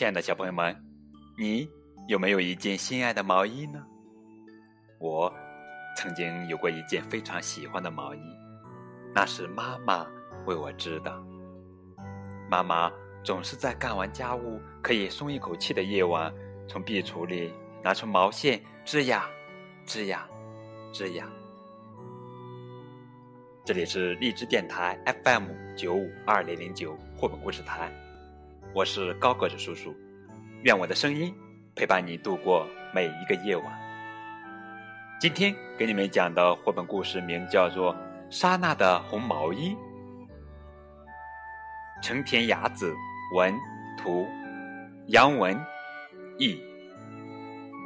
亲爱的小朋友们，你有没有一件心爱的毛衣呢？我曾经有过一件非常喜欢的毛衣，那是妈妈为我织的。妈妈总是在干完家务可以松一口气的夜晚，从壁橱里拿出毛线织呀织呀织呀。这里是荔枝电台 FM 九五二零零九绘本故事台，我是高个子叔叔，愿我的声音陪伴你度过每一个夜晚。今天给你们讲的绘本故事名叫做《莎娜的红毛衣》，成田雅子文图，杨文译，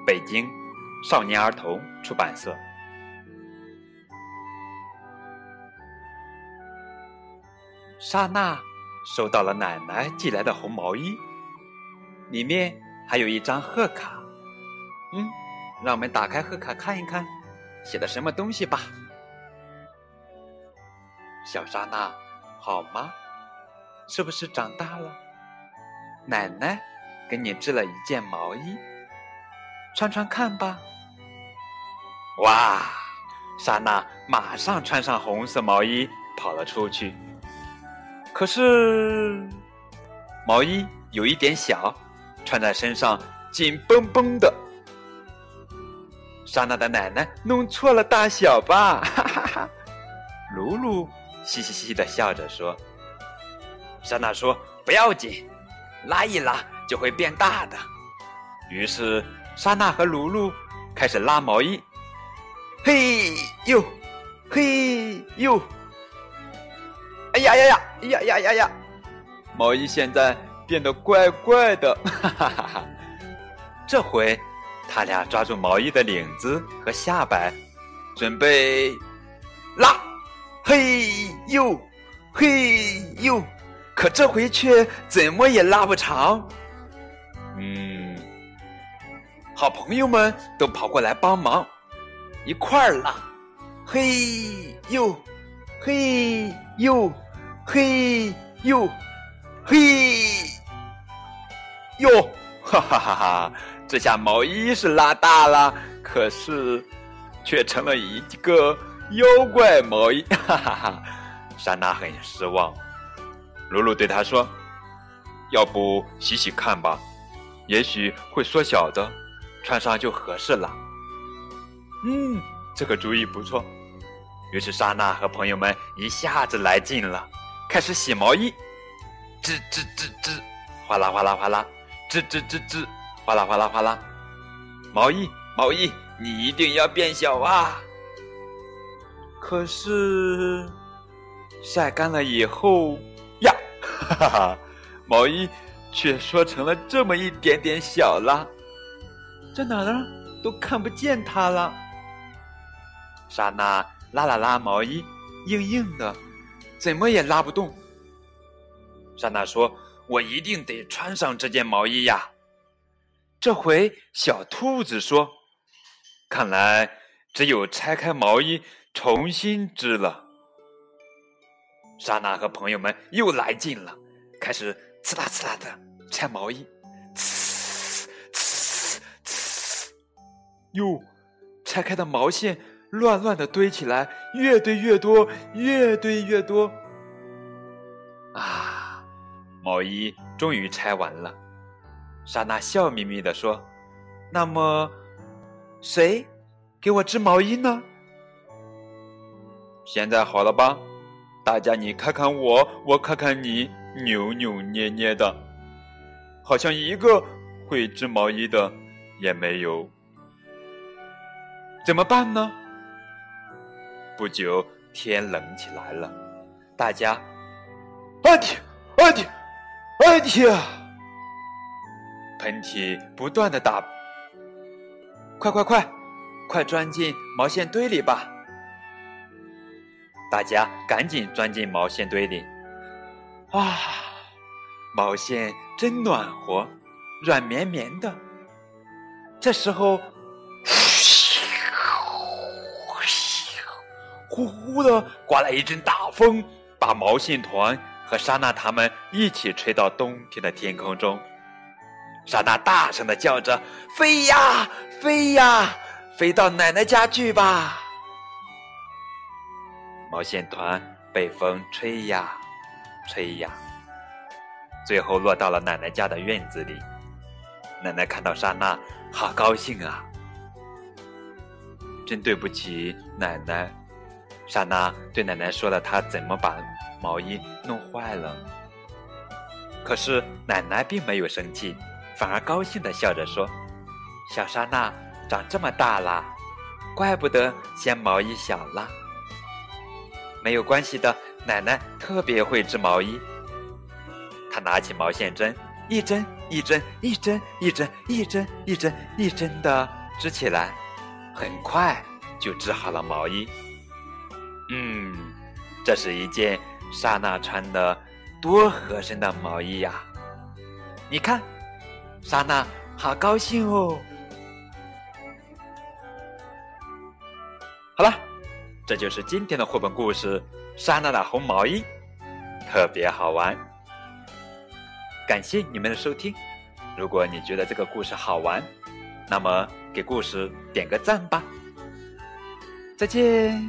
北京少年儿童出版社。莎娜收到了奶奶寄来的红毛衣，里面还有一张贺卡。嗯，让我们打开贺卡看一看，写的什么东西吧。小莎娜，好吗？是不是长大了？奶奶给你织了一件毛衣，穿穿看吧。哇！莎娜马上穿上红色毛衣，跑了出去。可是，毛衣有一点小，穿在身上紧绷绷的。莎娜的奶奶弄错了大小吧？哈哈哈！露露嘻嘻嘻的笑着说：“莎娜说不要紧，拉一拉就会变大的。”于是，莎娜和露露开始拉毛衣。嘿呦，嘿呦。呀呀呀！呀呀呀呀！毛衣现在变得怪怪的，哈哈哈哈！这回，他俩抓住毛衣的领子和下摆，准备拉，嘿呦，嘿呦！可这回却怎么也拉不长。嗯，好朋友们都跑过来帮忙，一块儿拉，嘿呦，嘿呦。嘿呦，嘿呦，哈哈哈哈！这下毛衣是拉大了，可是却成了一个妖怪毛衣，哈哈哈！莎娜很失望。露露对他说：“要不洗洗看吧，也许会缩小的，穿上就合适了。”嗯，这个主意不错。于是莎娜和朋友们一下子来劲了。开始洗毛衣，吱吱吱吱，哗啦哗啦哗啦，吱吱吱吱，哗啦哗啦哗啦。毛衣，毛衣，你一定要变小啊！可是晒干了以后呀，哈哈哈，毛衣却缩成了这么一点点小了，在哪呢？都看不见它了。莎娜拉了拉毛衣，硬硬的。怎么也拉不动。莎娜说：“我一定得穿上这件毛衣呀！”这回小兔子说：“看来只有拆开毛衣重新织了。”莎娜和朋友们又来劲了，开始刺啦刺啦的拆毛衣，呲呲呲，哟，拆开的毛线。乱乱的堆起来，越堆越多，越堆越多。啊，毛衣终于拆完了。莎娜笑眯眯的说：“那么，谁给我织毛衣呢？”现在好了吧？大家你看看我，我看看你，扭扭捏捏的，好像一个会织毛衣的也没有。怎么办呢？不久，天冷起来了，大家，阿嚏，阿嚏，阿嚏啊！喷嚏不断的打，快快快，快钻进毛线堆里吧！大家赶紧钻进毛线堆里。啊，毛线真暖和，软绵绵的。这时候。呼呼的刮来一阵大风，把毛线团和莎娜他们一起吹到冬天的天空中。莎娜大声的叫着：“飞呀，飞呀，飞到奶奶家去吧！”毛线团被风吹呀，吹呀，最后落到了奶奶家的院子里。奶奶看到莎娜，好高兴啊！真对不起，奶奶。莎娜对奶奶说了她怎么把毛衣弄坏了。可是奶奶并没有生气，反而高兴的笑着说：“小莎娜长这么大了，怪不得嫌毛衣小了。没有关系的，奶奶特别会织毛衣。她拿起毛线针，一针一针一针一针一针一针一针的织起来。”很快就织好了毛衣。嗯，这是一件莎娜穿的多合身的毛衣呀！你看，莎娜好高兴哦。好了，这就是今天的绘本故事《莎娜的红毛衣》，特别好玩。感谢你们的收听。如果你觉得这个故事好玩，那么。给故事点个赞吧，再见。